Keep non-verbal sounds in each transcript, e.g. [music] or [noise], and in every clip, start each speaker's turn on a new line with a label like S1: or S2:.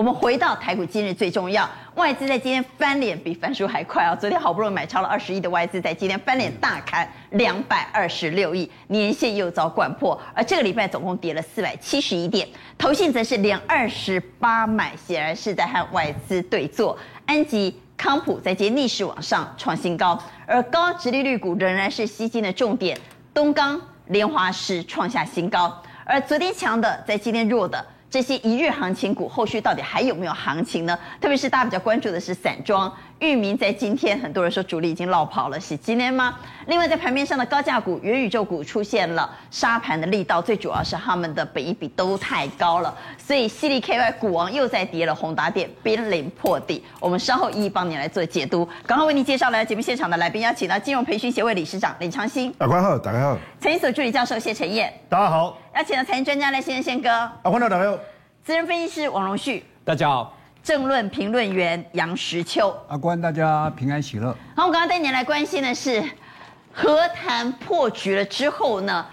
S1: 我们回到台股，今日最重要，外资在今天翻脸比翻书还快啊！昨天好不容易买超了二十亿的外资，在今天翻脸大砍两百二十六亿，年线又遭掼破，而这个礼拜总共跌了四百七十一点，投信则是连二十八买，显然是在和外资对坐。安吉、康普在今天逆势往上创新高，而高殖利率股仍然是吸金的重点，东钢、联华石创下新高。而昨天强的，在今天弱的这些一日行情股，后续到底还有没有行情呢？特别是大家比较关注的是散装。域名在今天，很多人说主力已经落跑了，是今天吗？另外，在盘面上的高价股、元宇宙股出现了杀盘的力道，最主要是他们的本一比都太高了，所以犀利 KY 股王又在跌了，宏达电濒临破底。我们稍后一一帮你来做解读。刚刚为您介绍来节目现场的来宾，邀请到金融培训协会理事长李昌兴。
S2: 大家好，大家好。
S1: 财经所助理教授谢晨燕。
S3: 大家好。
S1: 邀请到财经专家赖先生宪哥。
S2: 啊，欢迎，大家好。
S1: 资深分析师王荣旭。
S3: 大家好。
S1: 政论评论员杨石秋，
S4: 阿关，大家平安喜乐。
S1: 好，我刚刚带您来关心的是，和谈破局了之后呢，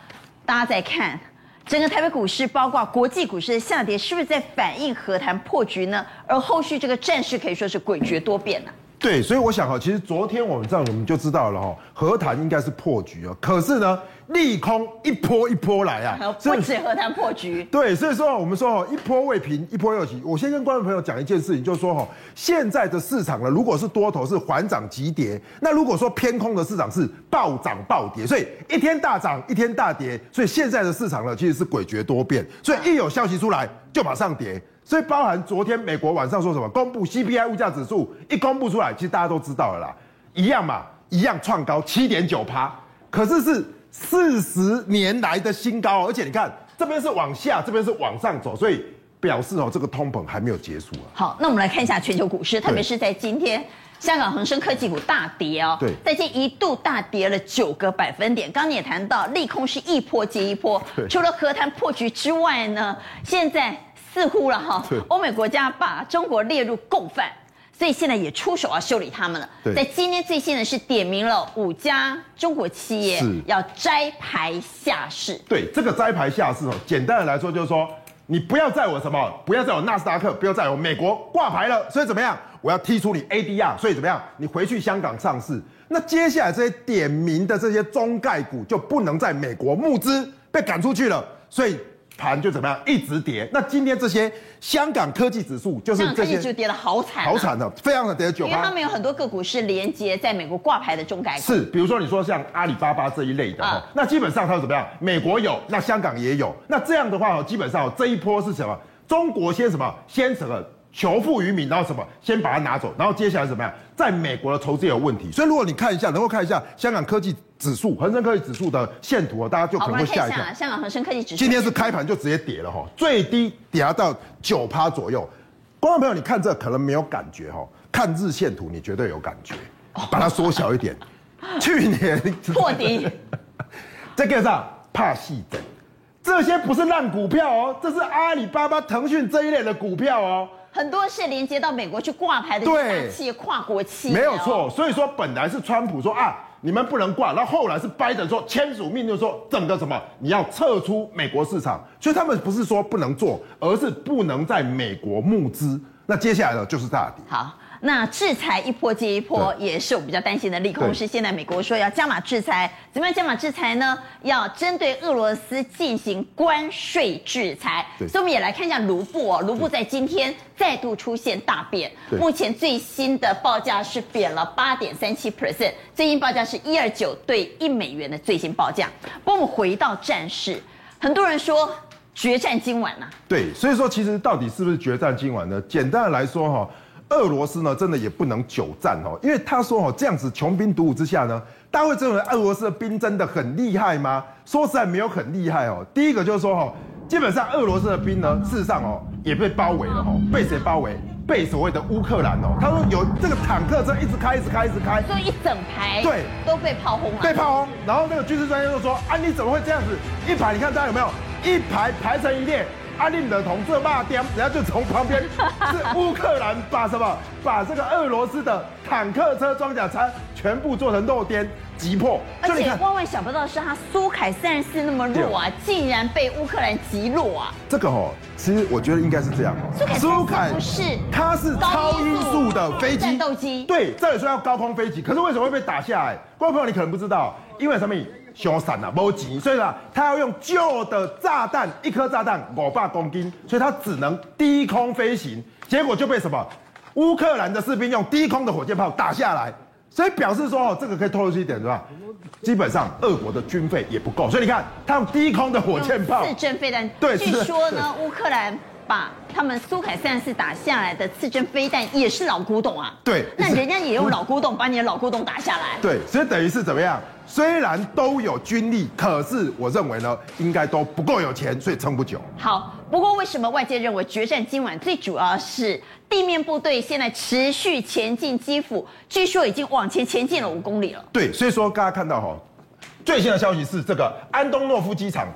S1: 大家在看整个台北股市，包括国际股市的下跌，是不是在反映和谈破局呢？而后续这个战事可以说是诡谲多变呢、啊。
S2: 对，所以我想哈，其实昨天我们这样我们就知道了哈，和谈应该是破局啊。可是呢，利空一波一波来啊，
S1: 不止和谈破局。
S2: 对，所以说我们说哈，一波未平，一波又起。我先跟观众朋友讲一件事情，就是说哈，现在的市场呢，如果是多头是缓涨急跌，那如果说偏空的市场是暴涨暴跌，所以一天大涨一天大跌，所以现在的市场呢，其实是诡谲多变，所以一有消息出来就马上跌。所以包含昨天美国晚上说什么，公布 CPI 物价指数一公布出来，其实大家都知道了啦，一样嘛，一样创高七点九趴，可是是四十年来的新高，而且你看这边是往下，这边是往上走，所以表示哦，这个通膨还没有结束啊。
S1: 好，那我们来看一下全球股市，特别是在今天，香港恒生科技股大跌哦，
S2: 对，
S1: 在这一度大跌了九个百分点。刚刚你也谈到，利空是一波接一波，除了和谈破局之外呢，现在。似乎了哈，欧美国家把中国列入共犯，所以现在也出手要修理他们了。在今天最新的是点名了五家中国企业要摘牌下市。
S2: 对，这个摘牌下市哦，简单的来说就是说，你不要在我什么，不要在我纳斯达克，不要在我美国挂牌了，所以怎么样？我要踢出你 ADR，所以怎么样？你回去香港上市。那接下来这些点名的这些中概股就不能在美国募资，被赶出去了，所以。盘就怎么样一直跌，那今天这些香港科技指数就是这些
S1: 就跌得好惨，
S2: 好惨的，非常的跌九。
S1: 因为他们有很多个股是连接在美国挂牌的中概股，
S2: 是，比如说你说像阿里巴巴这一类的哈，那基本上它是怎么样？美国有，那香港也有，那这样的话基本上这一波是什么？中国先什么？先什么？求富于民，然后什么？先把它拿走，然后接下来怎么样？在美国的筹资有问题，所以如果你看一下，能够看一下香港科技指数、恒生科技指数的线图，大家就可能会吓一跳。
S1: 香港恒生科技指数
S2: 今天是开盘就直接跌了哈，最低跌到九趴左右。观众朋友，你看这可能没有感觉哈，看日线图你绝对有感觉，把它缩小一点。去年
S1: 破底，[laughs]
S2: 再跟上怕细整，这些不是烂股票哦，这是阿里巴巴、腾讯这一类的股票哦。
S1: 很多是连接到美国去挂牌的大企业、跨国企业，
S2: 没有错。所以说，本来是川普说啊，你们不能挂，然后后来是拜登说签署命令说整个什么你要撤出美国市场，所以他们不是说不能做，而是不能在美国募资。那接下来呢，就是大跌。
S1: 好。那制裁一波接一波，也是我比较担心的利空。是现在美国说要加码制裁，怎么样加码制裁呢？要针对俄罗斯进行关税制裁。所以我们也来看一下卢布哦，卢布在今天再度出现大贬，目前最新的报价是贬了八点三七 percent，最新报价是一二九对一美元的最新报价。不过我们回到战事，很多人说决战今晚呐、啊。
S2: 对，所以说其实到底是不是决战今晚呢？简单的来说哈。俄罗斯呢，真的也不能久战哦，因为他说哦，这样子穷兵黩武之下呢，大家会认为俄罗斯的兵真的很厉害吗？说实在没有很厉害哦。第一个就是说哦，基本上俄罗斯的兵呢，事实上哦也被包围了哈，被谁包围？被所谓的乌克兰哦。他说有这个坦克车一直开，一直开，一直开，
S1: 所以一整排对都被炮轰了。
S2: 被炮轰，然后那个军事专家就说啊，你怎么会这样子？一排你看大家有没有？一排排成一列。阿令的同志骂颠，然后就从旁边 [laughs] 是乌克兰把什么把这个俄罗斯的坦克车、装甲车全部做成肉颠，击破。
S1: 而且万万想不到的是，他苏凯三十四那么弱啊，竟然被乌克兰击落啊！
S2: 这个哦，其实我觉得应该是这样哦。
S1: 苏凯不是，
S2: 它是超音速的飞机，
S1: 战斗机。
S2: 对，这里说要高空飞机，可是为什么会被打下来？观众朋友，你可能不知道，因为什么？凶残啊，没钱，所以呢，他要用旧的炸弹，一颗炸弹五百公斤，所以他只能低空飞行，结果就被什么？乌克兰的士兵用低空的火箭炮打下来，所以表示说哦，这个可以透露出一点，是吧？基本上俄国的军费也不够，所以你看，他用低空的火箭炮，
S1: 刺针飞弹。
S2: 对，
S1: 据说呢，乌克兰把他们苏凯三十四打下来的刺针飞弹也是老古董啊。
S2: 对，
S1: 那人家也用老古董把你的老古董打下来。[laughs]
S2: 对，所以等于是怎么样？虽然都有军力，可是我认为呢，应该都不够有钱，所以撑不久。
S1: 好，不过为什么外界认为决战今晚最主要是地面部队现在持续前进基辅，据说已经往前前进了五公里了。
S2: 对，所以说大家看到哈，最新的消息是这个安东诺夫机场，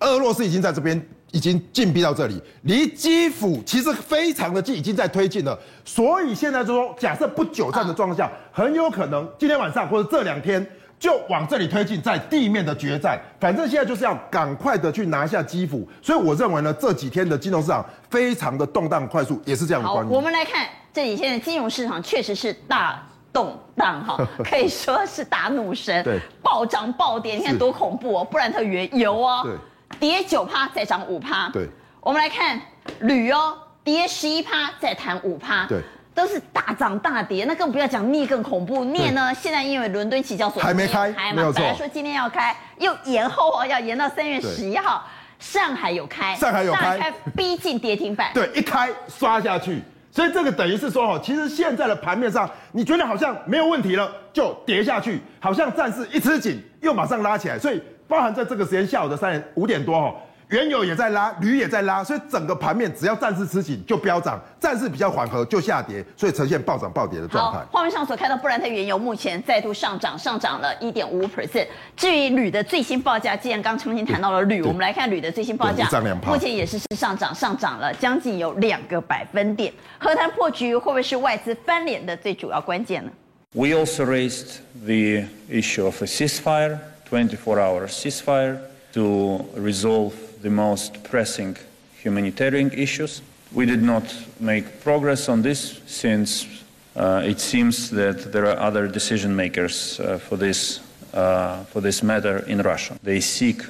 S2: 俄罗斯已经在这边已经进逼到这里，离基辅其实非常的近，已经在推进了。所以现在就说，假设不久战的状况下，很有可能今天晚上或者这两天。就往这里推进，在地面的决战，反正现在就是要赶快的去拿下基辅，所以我认为呢，这几天的金融市场非常的动荡快速，也是这样的关系。
S1: 好，我们来看这几天的金融市场确实是大动荡哈，[laughs] 可以说是打怒神，对，暴涨暴跌，你看多恐怖哦！布兰特原油哦，对，跌九趴再涨五趴，对，我们来看铝哦，跌十一趴再弹五趴，对。都是大涨大跌，那更不要讲镍更恐怖。镍呢，现在因为伦敦期交所
S2: 还没开，
S1: 还没有。本来说今天要开，又延后哦，要延到三月十一号。上海有开，
S2: 上海有
S1: 开，逼近跌停板。
S2: 对，一开刷下去，所以这个等于是说哦，其实现在的盘面上，你觉得好像没有问题了，就跌下去，好像暂时一吃紧，又马上拉起来。所以包含在这个时间下午的三点五点多哈。原油也在拉，铝也在拉，所以整个盘面只要暂时吃紧就飙涨，暂时比较缓和就下跌，所以呈现暴涨暴跌的状态。
S1: 画面上所看到布兰特原油目前再度上涨，上涨了一点五 percent。至于铝的最新报价，既然刚重新谈到了铝，我们来看铝的最新报价，目前也是是上涨，上涨了将近有两个百分点。和谈破局会不会是外资翻脸的最主要关键呢
S3: ？We also raised the issue of a ceasefire, 24-hour ceasefire, to resolve. The most pressing humanitarian issues. We did not make progress on this since uh, it seems that there are other decision makers uh, for, this, uh, for this matter in Russia. They seek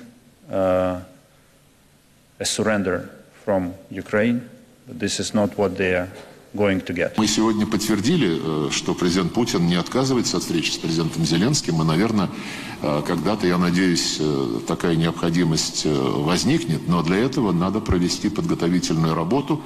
S3: uh, a surrender from Ukraine, but this is not what they are
S5: Мы сегодня подтвердили, э, что президент Путин не отказывается от встречи с президентом Зеленским, и, наверное, э, когда-то, я надеюсь, э, такая необходимость возникнет, но для этого надо провести подготовительную работу,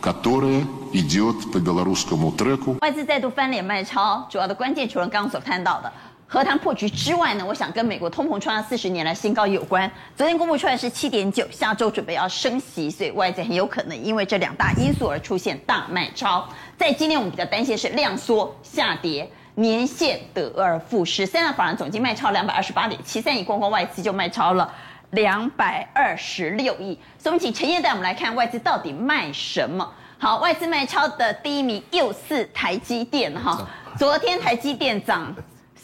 S5: которая идет по белорусскому треку.
S1: 外资再度翻脸卖超，主要的关键除了刚刚所看到的。 和谈破局之外呢，我想跟美国通膨创下四十年来新高有关。昨天公布出来是七点九，下周准备要升息，所以外界很有可能因为这两大因素而出现大卖超。在今天我们比较担心的是量缩下跌，年线得而复失。三大法人总计卖超两百二十八点七三亿，光光外资就卖超了两百二十六亿。所以我们请陈燕带我们来看外资到底卖什么。好，外资卖超的第一名又是台积电哈，昨天台积电涨。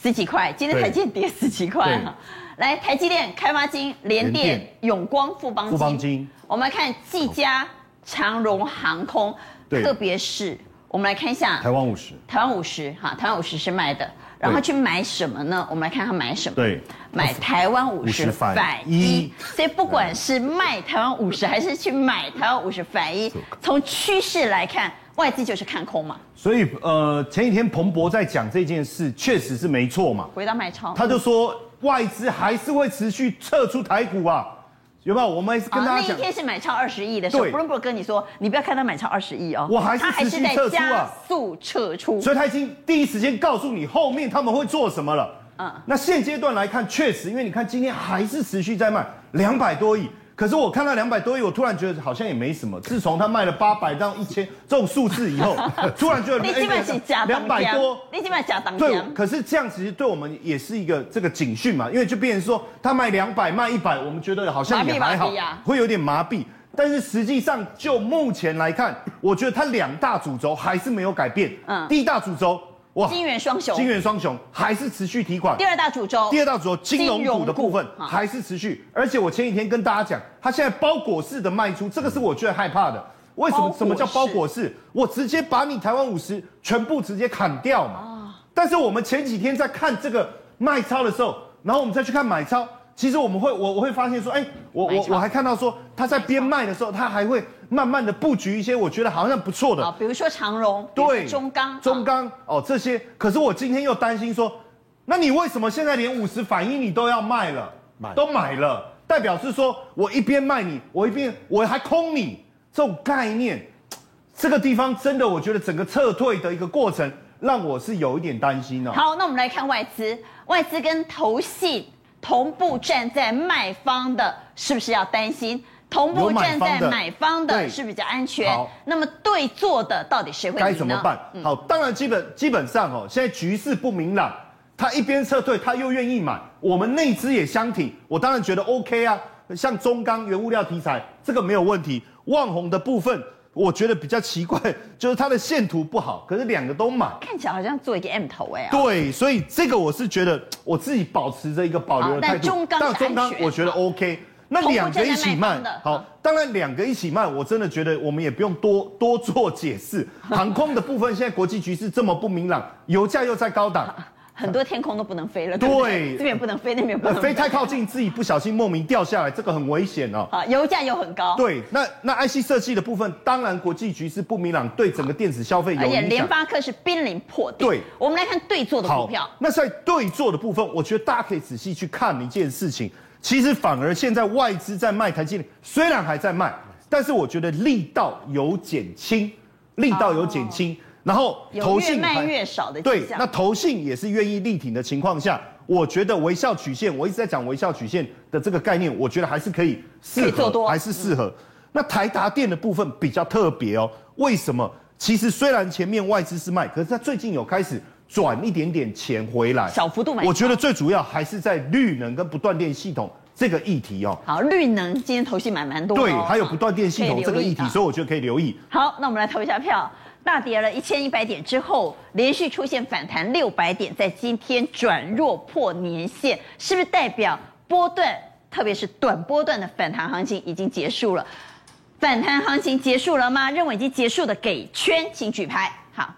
S1: 十几块，今天台积电跌十几块哈。来，台积电、开发金、联电、永光、富邦金。富邦金。我们来看技嘉、长荣航空，特别是我们来看一下
S6: 台湾五十。
S1: 台湾五十哈，台湾五十是卖的，然后去买什么呢？我们来看他买什么？
S6: 对，
S1: 买台湾五十反一。所以不管是卖台湾五十，还是去买台湾五十反一，从趋势来看。外资就是看空嘛，
S6: 所以呃，前几天彭博在讲这件事，确实是没错嘛。
S1: 回到卖超，
S6: 他就说外资还是会持续撤出台股啊，有没有？我们跟大家讲，
S1: 那一天是买超二十亿的时候，布伦伯跟你说，你不要看他买超二十亿哦，
S6: 我还是持续撤出啊，加
S1: 速撤出。
S6: 所以他已经第一时间告诉你后面他们会做什么了。嗯，那现阶段来看，确实，因为你看今天还是持续在卖两百多亿。可是我看到两百多亿，我突然觉得好像也没什么。自从他卖了八百到一千这种数字以后，[laughs] 突然觉得两百多，
S1: 你基本上假当
S6: 对，可是这样其实对我们也是一个这个警讯嘛，因为就变成说他卖两百卖一百，我们觉得好像也还好，会有点麻痹。但是实际上就目前来看，我觉得它两大主轴还是没有改变。嗯，第一大主轴哇，
S1: 金元双雄，
S6: 金元双雄还是持续提款。
S1: 第二大主轴，
S6: 第二大主轴金融股的部分还是持续，而且我前几天跟大家讲，它现在包裹式的卖出，这个是我最害怕的。为什么？什么叫包裹式？我直接把你台湾五十全部直接砍掉嘛。但是我们前几天在看这个卖超的时候，然后我们再去看买超。其实我们会，我我会发现说，哎，我我我还看到说，他在边卖的时候，他还会慢慢的布局一些我觉得好像不错的，
S1: 比如说长荣，
S6: 对，
S1: 中钢，
S6: 中钢哦这些。可是我今天又担心说，那你为什么现在连五十反一你都要卖了？买都买了，代表是说我一边卖你，我一边我还空你，这种概念，这个地方真的我觉得整个撤退的一个过程，让我是有一点担心哦。
S1: 好，那我们来看外资，外资跟投信。同步站在卖方的，是不是要担心？同步站在买方的，是比较安全。那么对坐的到底谁会该
S6: 怎么办？好，当然基本基本上哦，现在局势不明朗，他一边撤退，他又愿意买，我们内资也相挺，我当然觉得 OK 啊。像中钢原物料题材，这个没有问题。旺宏的部分。我觉得比较奇怪，[laughs] 就是它的线图不好，可是两个都买，
S1: 看起来好像做一个 M 头哎。
S6: 对，所以这个我是觉得我自己保持着一个保留的态度。
S1: 但中钢，
S6: 但中钢我觉得 OK。那两个一起卖，好，当然两个一起卖，我真的觉得我们也不用多多做解释。[laughs] 航空的部分，现在国际局势这么不明朗，油价又在高档。[laughs]
S1: 很多天空都不能飞了，对，对，这边不能飞，那边不能飞，
S6: 飞太靠近，自己不小心莫名掉下来，这个很危险哦。[laughs]
S1: 啊，油价又很高。
S6: 对，那那 IC 设计的部分，当然国际局势不明朗，对整个电子消费有影响。而且
S1: 联发科是濒临破底。
S6: 对，
S1: 我们来看对坐的股票。
S6: 那在对坐的部分，我觉得大家可以仔细去看一件事情，其实反而现在外资在卖台积电，虽然还在卖，但是我觉得力道有减轻，力道有减轻。哦然后投信
S1: 越卖越少的
S6: 对，那投信也是愿意力挺的情况下，我觉得微笑曲线，我一直在讲微笑曲线的这个概念，我觉得还是可以适合，还是适合。那台达电的部分比较特别哦，为什么？其实虽然前面外资是卖，可是它最近有开始转一点点钱回来，
S1: 小幅度买。
S6: 我觉得最主要还是在绿能跟不断电系统这个议题哦。
S1: 好，绿能今天投信买蛮多，
S6: 对，还有不断电系统这个议题，所以我觉得可以留意。
S1: 好，那我们来投一下票。大跌了一千一百点之后，连续出现反弹六百点，在今天转弱破年线，是不是代表波段，特别是短波段的反弹行情已经结束了？反弹行情结束了吗？认为已经结束的给圈，请举牌。好，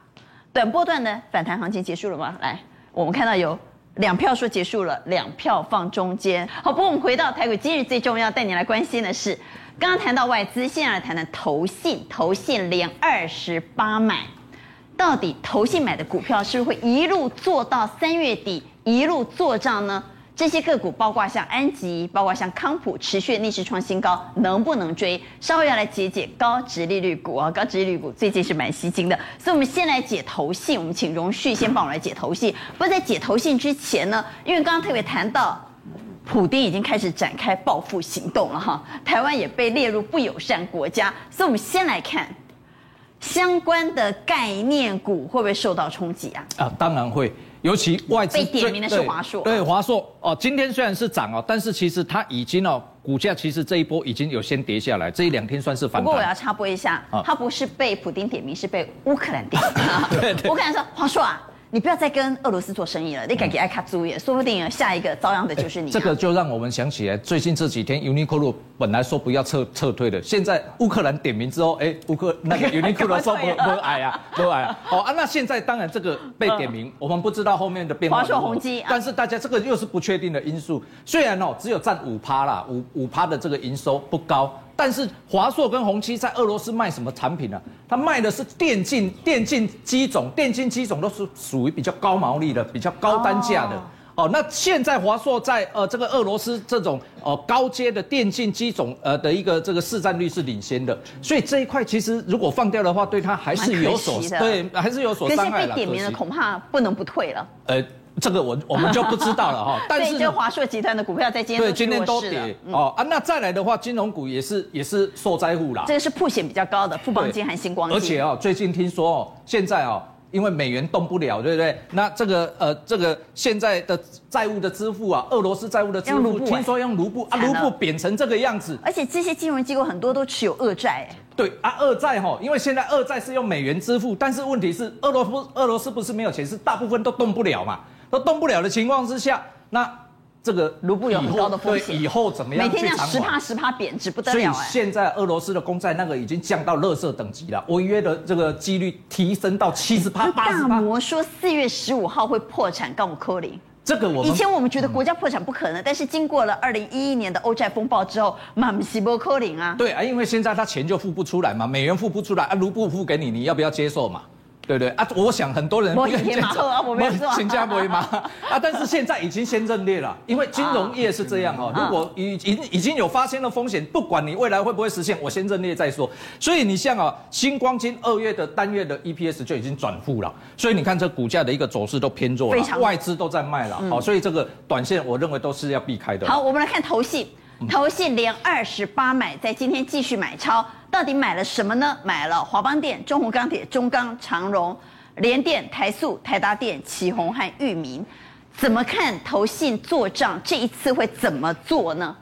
S1: 短波段的反弹行情结束了吗？来，我们看到有两票说结束了，两票放中间。好，不过我们回到台股，今日最重要带你来关心的是。刚刚谈到外资，现在来谈谈投信，投信连二十八买，到底投信买的股票是不是会一路做到三月底，一路做账呢？这些个股包括像安吉，包括像康普，持续逆势创新高，能不能追？稍后要来解解高值利率股啊，高值利率股最近是蛮吸睛的，所以我们先来解投信，我们请荣旭先帮我来解投信。不过在解投信之前呢，因为刚刚特别谈到。普丁已经开始展开报复行动了哈，台湾也被列入不友善国家，所以我们先来看相关的概念股会不会受到冲击啊？
S4: 啊，当然会，尤其外资
S1: 被点名的是华硕，
S4: 对华硕哦，今天虽然是涨哦，但是其实它已经哦，股价其实这一波已经有先跌下来，这一两天算是反弹。
S1: 不过我要插播一下，它不是被普丁点名，是被乌克兰点名。[laughs] 乌克兰说华硕啊。你不要再跟俄罗斯做生意了，你敢给爱卡租也，说不定下一个遭殃的就是你、啊。
S4: 这个就让我们想起来，最近这几天 Uniqlo 本来说不要撤撤退的，现在乌克兰点名之后，哎，乌克那个 [laughs] Uniqlo 说不不矮啊，不矮啊。好啊，那现在当然这个被点名，我们不知道后面的变化。
S1: 华硕、宏基，
S4: 但是大家这个又是不确定的因素。虽然哦，只有占五趴啦，五五趴的这个营收不高。但是华硕跟宏基在俄罗斯卖什么产品呢、啊？它卖的是电竞电竞机种，电竞机种都是属于比较高毛利的、比较高单价的。哦，哦，那现在华硕在呃这个俄罗斯这种呃高阶的电竞机种呃的一个这个市占率是领先的，所以这一块其实如果放掉的话，对它还是有所对，还是有所伤害了。
S1: 被点名的恐怕不能不退了。呃。
S4: 这个我我们就不知道了哈，[laughs] 但是
S1: 就华硕集团的股票在今天
S4: 对今天都跌哦啊，那再来的话，金融股也是也是受灾户啦。
S1: 这个是曝险比较高的富邦金和星光金。
S4: 而且哦，最近听说哦，现在哦，因为美元动不了，对不对？那这个呃，这个现在的债务的支付啊，俄罗斯债务的支付，听说用卢布啊，卢布贬成这个样子。
S1: 而且这些金融机构很多都持有恶债，哎。
S4: 对啊，二债哈，因为现在二债是用美元支付，但是问题是俄罗斯俄罗斯不是没有钱，是大部分都动不了嘛，都动不了的情况之下，那。这个
S1: 卢布有很高的风险，
S4: 以后怎么样？
S1: 每天这样十趴十趴贬值不得了。所以
S4: 现在俄罗斯的公债那个已经降到垃圾等级了，违约的这个几率提升到七十趴八十趴。
S1: 大摩说四月十五号会破产，告我柯林。
S4: 这个我
S1: 以前我们觉得国家破产不可能，但是经过了二零一一年的欧债风暴之后，满西波柯林啊。
S4: 对啊，因为现在他钱就付不出来嘛，美元付不出来啊，卢布付给你，你要不要接受嘛？对对？啊，我想很多人不愿意走，新加坡嘛啊，但是现在已经先认列了，因为金融业是这样哦，如果已经已经有发生了风险，不管你未来会不会实现，我先认列再说。所以你像啊，星光金二月的单月的 EPS 就已经转负了，所以你看这股价的一个走势都偏弱了，外资都在卖了，好，所以这个短线我认为都是要避开的。
S1: 好，我们来看投信，投信连二十八买，在今天继续买超。到底买了什么呢？买了华邦电、中鸿钢铁、中钢、长荣、联电、台塑、台达电、奇鋐和裕民。怎么看投信做账这一次会怎么做呢？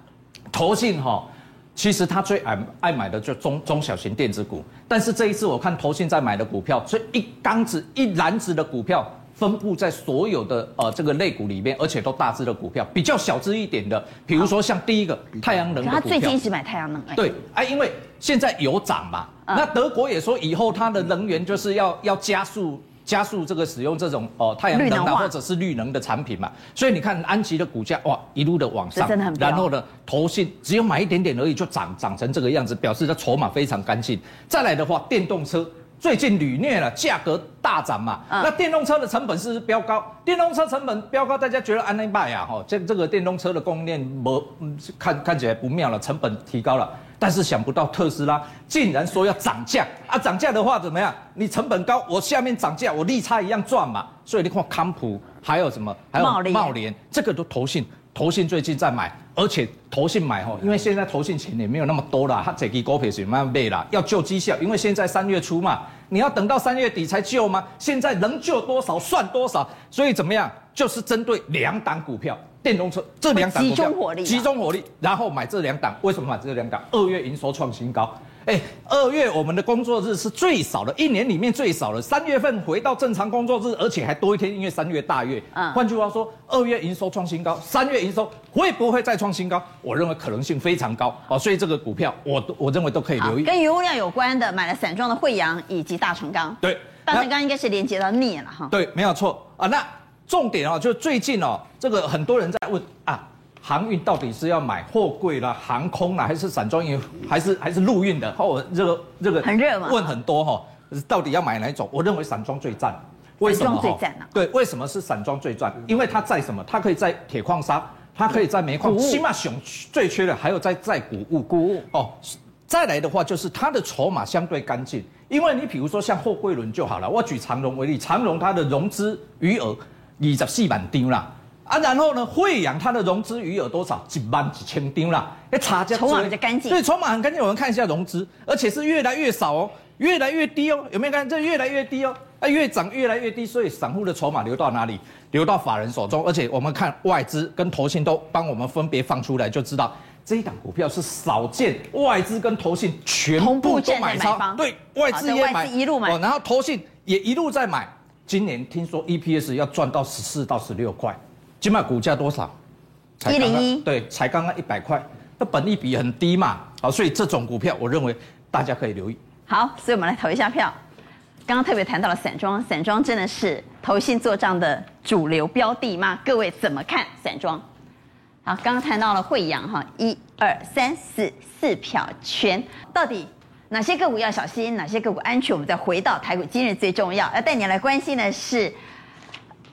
S4: 投信哈，其实他最爱爱买的就中中小型电子股，但是这一次我看投信在买的股票，这一缸子一篮子的股票。分布在所有的呃这个类股里面，而且都大只的股票，比较小只一点的，比如说像第一个太阳能的股票，他
S1: 最近一直买太阳能，
S4: 对，哎，因为现在有涨嘛，那德国也说以后它的能源就是要要加速加速这个使用这种哦太阳能啊或者是绿能的产品嘛，所以你看安琪的股价哇一路的往上，然后呢投信只有买一点点而已就涨涨成这个样子，表示它筹码非常干净。再来的话，电动车。最近屡虐了，价格大涨嘛，嗯、那电动车的成本是不是飙高？电动车成本飙高，大家觉得安内拜呀，哈，这这个电动车的供应链不，看看起来不妙了，成本提高了。但是想不到特斯拉竟然说要涨价啊！涨价的话怎么样？你成本高，我下面涨价，我利差一样赚嘛。所以你看康普还有什么？还有茂联，这个都投信。投信最近在买，而且投信买吼，因为现在投信钱也没有那么多了，他这支股票是慢慢卖啦，要救绩效，因为现在三月初嘛，你要等到三月底才救吗？现在能救多少算多少，所以怎么样？就是针对两档股票，电动车这两档股票集中火力，集中火力，然后买这两档，为什么买这两档？二月营收创新高。哎，二月我们的工作日是最少的，一年里面最少的。三月份回到正常工作日，而且还多一天，因为三月大月。嗯，换句话说，二月营收创新高，三月营收会不会再创新高？我认为可能性非常高。哦，所以这个股票，我我认为都可以留意。
S1: 跟油物料有关的，买了散装的惠阳以及大成钢。
S4: 对，
S1: 大成钢应该是连接到镍了哈。
S4: 对，没有错啊。那重点哦，就是最近哦，这个很多人在问啊。航运到底是要买货柜啦、航空啦，还是散装运，还是还是陆运的？哦，这个这个
S1: 很热嘛，
S4: 问很多哈，到底要买哪一种？我认为散装最赞。
S1: 为什么？最赞呢？
S4: 对，为什么是散装最赚？因为它在什么？它可以在铁矿砂，它可以在煤矿。起码熊最缺的还有在在谷物。谷物哦，再来的话就是它的筹码相对干净，因为你比如说像货柜轮就好了。我举长荣为例，长荣它的融资余额二十四万张啦。啊，然后呢，慧洋它的融资余额多少？几万几千丁啦，哎，差价
S1: 筹码比较干净，
S4: 对，筹码很干净。我们看一下融资，而且是越来越少哦，越来越低哦，有没有看？这越来越低哦，啊，越涨越来越低，所以散户的筹码流到哪里？流到法人手中，而且我们看外资跟投信都帮我们分别放出来，就知道这一档股票是少见外资跟投信全部都买超，对，外资也买，
S1: 一路买，
S4: 然后投信也一路在买。今年听说 EPS 要赚到十四到十六块。起码股价多少？
S1: 一零一，
S4: 对，才刚刚一百块，那本益比很低嘛，好，所以这种股票我认为大家可以留意。
S1: 好，所以我们来投一下票。刚刚特别谈到了散装，散装真的是投信做账的主流标的吗？各位怎么看散装？好，刚刚谈到了惠阳哈，一二三四四票全，到底哪些个股要小心，哪些个股安全？我们再回到台股，今日最重要要带你来关心的是。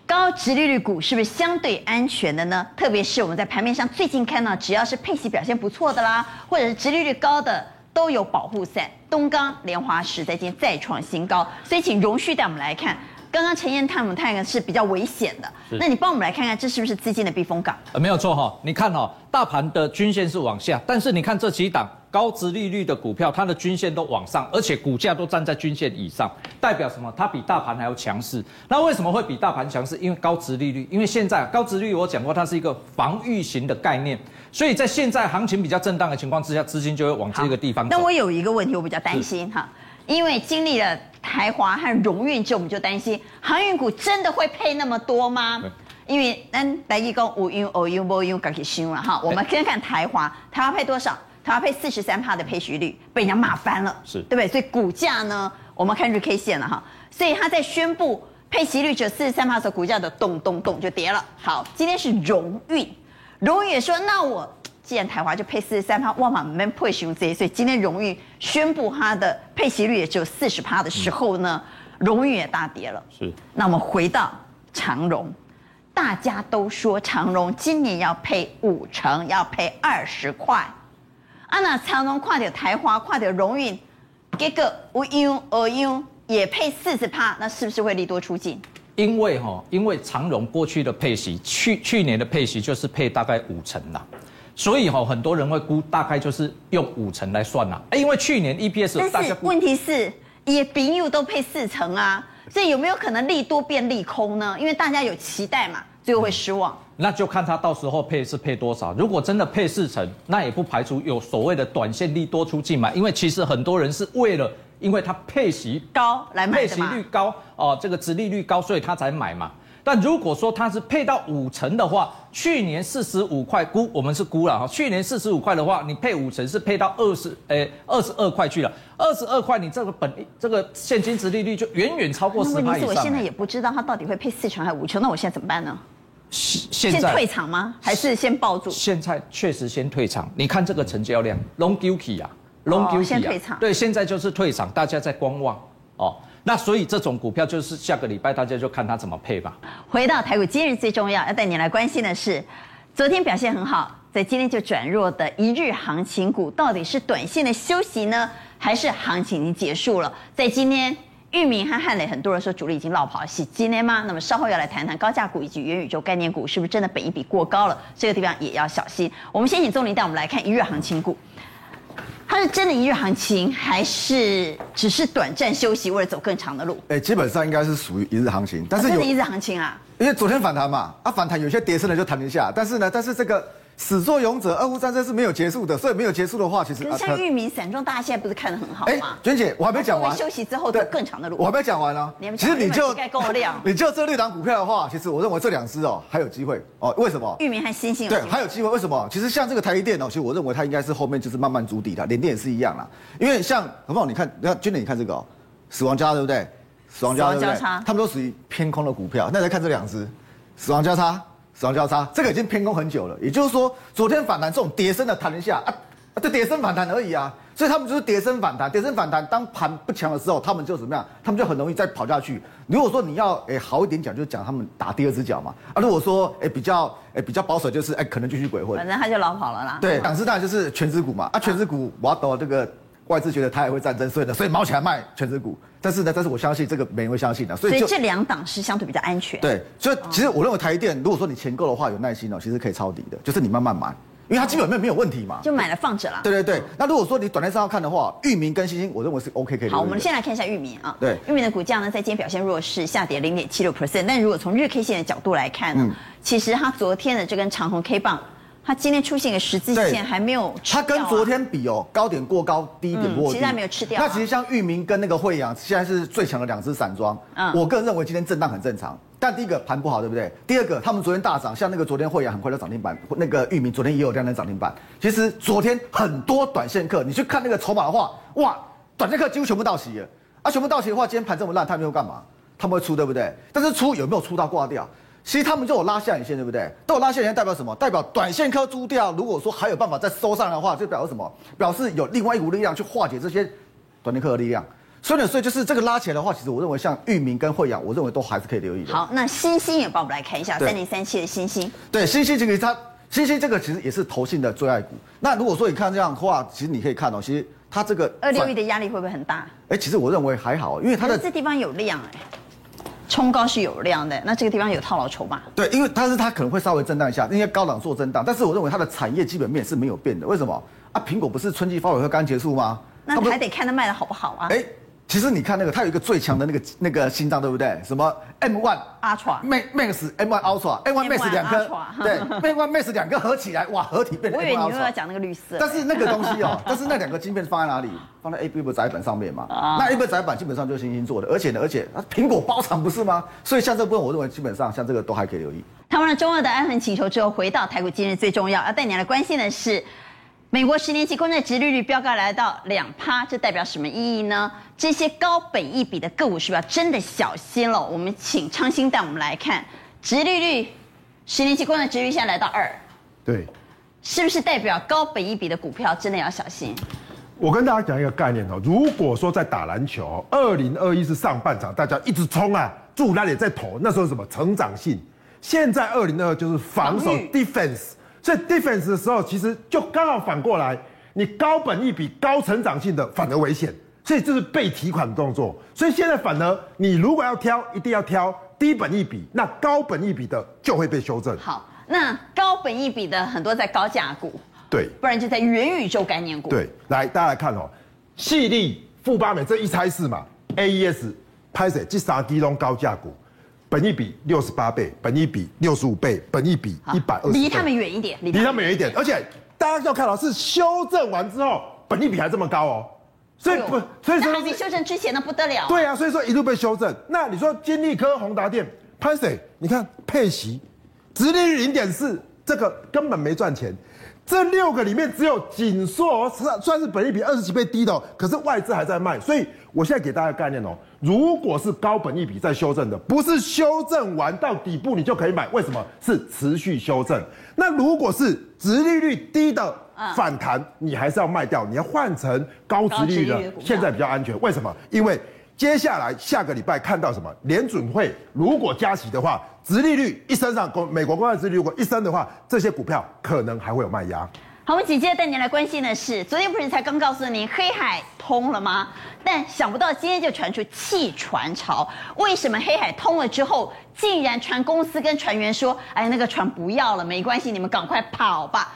S1: 高殖利率股是不是相对安全的呢？特别是我们在盘面上最近看到，只要是配息表现不错的啦，或者是殖利率高的，都有保护伞。东钢、莲花石在今再创新高，所以请容旭带我们来看刚刚陈彦探我们看看是比较危险的，那你帮我们来看看，这是不是资金的避风港？
S4: 呃，没有错哈，你看哈，大盘的均线是往下，但是你看这几档高值利率的股票，它的均线都往上，而且股价都站在均线以上，代表什么？它比大盘还要强势。那为什么会比大盘强势？因为高值利率，因为现在高值利率我讲过，它是一个防御型的概念，所以在现在行情比较震荡的情况之下，资金就会往这个地方走。
S1: 那我有一个问题，我比较担心哈，因为经历了。台华和荣运之后，我们就担心航运股真的会配那么多吗？因为咱白一公五运、二运、五运，赶紧修了哈。我们先看台华，台华配多少？台华配四十三帕的配息率，被人家骂翻了，是对不对？所以股价呢，我们看日 K 线了哈。所以他在宣布配息率只有四十三帕的时候，股价的咚咚咚就跌了。好，今天是荣运，荣运也说，那我。既然台华就配四十三趴，万马没配熊这，所以今天荣运宣布它的配息率也只有四十趴的时候呢，荣运也大跌了。是，那我们回到长荣，大家都说长荣今年要配五成，要配二十块。啊，那长荣跨点台华，跨点荣运，结果无忧而忧也配四十趴，那是不是会利多出尽？
S4: 因为哈，因为长荣过去的配息，去去年的配息就是配大概五成啦。所以哈，很多人会估大概就是用五成来算啦。因为去年 EPS
S1: 但是问题是也丙友都配四成啊，所以有没有可能利多变利空呢？因为大家有期待嘛，最后会失望。
S4: 那就看他到时候配是配多少。如果真的配四成，那也不排除有所谓的短线利多出尽嘛。因为其实很多人是为了因为它配息
S1: 高来买的，
S4: 配息率高哦，这个殖利率高，所以他才买嘛。但如果说它是配到五成的话，去年四十五块估，我们是估了哈。去年四十五块的话，你配五成是配到二十，诶，二十二块去了。二十二块，你这个本这个现金值利率就远远超过十趴以上。
S1: 我现在也不知道它到底会配四成还是五成，那我现在怎么办呢？
S4: 现在
S1: 先退场吗？还是先抱住？
S4: 现在确实先退场。你看这个成交量，long duty 啊，long duty 啊，
S1: 先退场。
S4: 对，现在就是退场，大家在观望哦。那所以这种股票就是下个礼拜大家就看它怎么配吧。
S1: 回到台股，今日最重要要带你来关心的是，昨天表现很好，在今天就转弱的一日行情股，到底是短线的休息呢，还是行情已经结束了？在今天，裕民和汉磊，很多人说主力已经落跑，是今天吗？那么稍后要来谈谈高价股以及元宇宙概念股，是不是真的本一比过高了？这个地方也要小心。我们先请宗霖带我们来看一日行情股。它是真的一日行情，还是只是短暂休息，为了走更长的路？
S7: 哎，基本上应该是属于一日行情，但是
S1: 一日行情啊，
S7: 因为昨天反弹嘛，啊反弹有些跌深了就弹一下，但是呢，但是这个。始作俑者，俄乌战争是没有结束的，所以没有结束的话，其实
S1: 像玉米、散装，大家现在不是看得很好吗？哎，
S7: 娟姐，我还没讲完。
S1: 休息之后，走更长的路。
S7: 我还没讲完呢。其实你就 [laughs] 你就这六档股票的话，其实我认为这两只哦还有机会哦。为什么？
S1: 玉米和欣兴
S7: 对还有机会？为什么？其实像这个台积电哦，其实我认为它应该是后面就是慢慢筑底的，联电也是一样啦。因为像何况你看，你看娟姐，你看这个哦，死亡交叉对不对？死亡交叉，他们都属于偏空的股票。那再看这两只，死亡交叉。死亡交叉，这个已经偏空很久了。也就是说，昨天反弹这种跌升的弹一下啊，啊，就跌升反弹而已啊。所以他们就是跌升反弹，跌升反弹。当盘不强的时候，他们就怎么样？他们就很容易再跑下去。如果说你要诶好一点讲，就讲他们打第二只脚嘛。啊，如果说诶比较诶比较保守，就是诶可能继续鬼混。
S1: 反正他就老跑了啦。
S7: 对，港师大就是全资股嘛。啊，全资股我要懂这个。外资觉得它也会战争，所以呢，所以毛起来卖全值股。但是呢，但是我相信这个没人会相信的。所以，
S1: 所以这两档是相对比较安全。
S7: 对，所以其实我认为台电，如果说你钱够的话，有耐心哦，其实可以抄底的，就是你慢慢买，因为它基本面没有问题嘛。
S1: 就买了放着了。
S7: 对对对。那如果说你短线上要看的话，域名跟星星，我认为是 OK 可以。
S1: 好，我们先来看一下域名啊。
S7: 对。
S1: 域名的股价呢，在今天表现弱势，下跌零点七六 percent。但如果从日 K 线的角度来看呢，嗯、其实它昨天的这根长红 K 棒。它今天出现一个十字线，还没有吃掉、啊。它跟昨天比哦，高点过高，低点过低。嗯、其实还没有吃掉、啊。
S7: 那其实像裕民跟那个惠阳，现在是最强的两只散装。嗯。我个人认为今天震荡很正常。但第一个盘不好，对不对？第二个，他们昨天大涨，像那个昨天惠阳很快就涨停板，那个裕民昨天也有两根涨停板。其实昨天很多短线客，你去看那个筹码的话，哇，短线客几乎全部到齐了。啊，全部到齐的话，今天盘这么烂，他们又干嘛？他们会出，对不对？但是出有没有出到挂掉？其实他们就有拉下影线，对不对？都有拉下影线，代表什么？代表短线客猪掉。如果说还有办法再收上来的话，就表示什么？表示有另外一股力量去化解这些短线客的力量。所以呢，所以就是这个拉起来的话，其实我认为像域名跟惠阳，我认为都还是可以留意的。
S1: 好，那星星也帮我们来看一下三零三七的星星。
S7: 对，星星这个它星星这个其实也是投信的最爱股。那如果说你看这样的话，其实你可以看到、喔，其实它这个
S1: 二六一的压力会不会很大？
S7: 哎、欸，其实我认为还好，因为它的
S1: 这地方有量哎、欸。冲高是有量的，那这个地方有套牢筹码。
S7: 对，因为但是它可能会稍微震荡一下，因为高档做震荡，但是我认为它的产业基本面是没有变的。为什么啊？苹果不是春季发表会刚结束吗？
S1: 那还得看它卖的好不好啊？哎。
S7: 其实你看那个，它有一个最强的那个那个心脏，对不对？什么 M one
S1: Ultra、
S7: Max、M one Ultra、M one Max 两颗，对，[laughs] M one Max 两个合起来，哇，合体变成 M1 Ultra。
S1: 我以为你又要讲那个绿色。
S7: 但是那个东西哦，[laughs] 但是那两个晶片放在哪里？放在 ABF 载板上面嘛。那 ABF 载板基本上就是星星做的，而且呢，而且苹果包厂不是吗？所以像这部分，我认为基本上像这个都还可以留意。
S1: 谈完了中二的安恒请求之后，回到台股今日最重要要带你来关心的是。美国十年期公债殖利率飙高来到两趴，这代表什么意义呢？这些高本益比的个股是不是要真的小心了？我们请昌兴带我们来看，殖利率十年期公债殖利率现在来到二，
S2: 对，
S1: 是不是代表高本益比的股票真的要小心？
S2: 我跟大家讲一个概念哦，如果说在打篮球，二零二一是上半场，大家一直冲啊，助攻也在投，那时候是什么成长性？现在二零二二就是防守 defense。所以 defense 的时候，其实就刚好反过来，你高本一笔、高成长性的反而危险，所以这是被提款的动作。所以现在反而你如果要挑，一定要挑低本一笔，那高本一笔的就会被修正。
S1: 好，那高本一笔的很多在高价股，
S2: 对，
S1: 不然就在元宇宙概念股。
S2: 对，来大家来看哦，细力、富八美这一拆四嘛，AES、拍谁这三支拢高价股。本益比六十八倍，本益比六十五倍，本益比一百二十。
S1: 离他们远一点，
S2: 离他们远一点。而且大家要看到是修正完之后，本益比还这么高哦，所以不，所以说
S1: 还没修正之前那不得了。
S2: 对啊，所以说一路被修正。那你说金利科、宏达电、潘谁？你看配息，直利率零点四，这个根本没赚钱。这六个里面只有景硕算算是本益比二十几倍低的，哦，可是外资还在卖。所以我现在给大家概念哦。如果是高本益比在修正的，不是修正完到底部你就可以买，为什么？是持续修正。那如果是殖利率低的反弹，你还是要卖掉，你要换成高殖利率的，现在比较安全。为什么？因为接下来下个礼拜看到什么？联准会如果加息的话，殖利率一升上，公美国公债殖利率如果一升的话，这些股票可能还会有卖压。
S1: 好，我们紧接着带您来关心的是，昨天不是才刚告诉您黑海通了吗？但想不到今天就传出弃船潮。为什么黑海通了之后，竟然船公司跟船员说：“哎，那个船不要了，没关系，你们赶快跑吧。”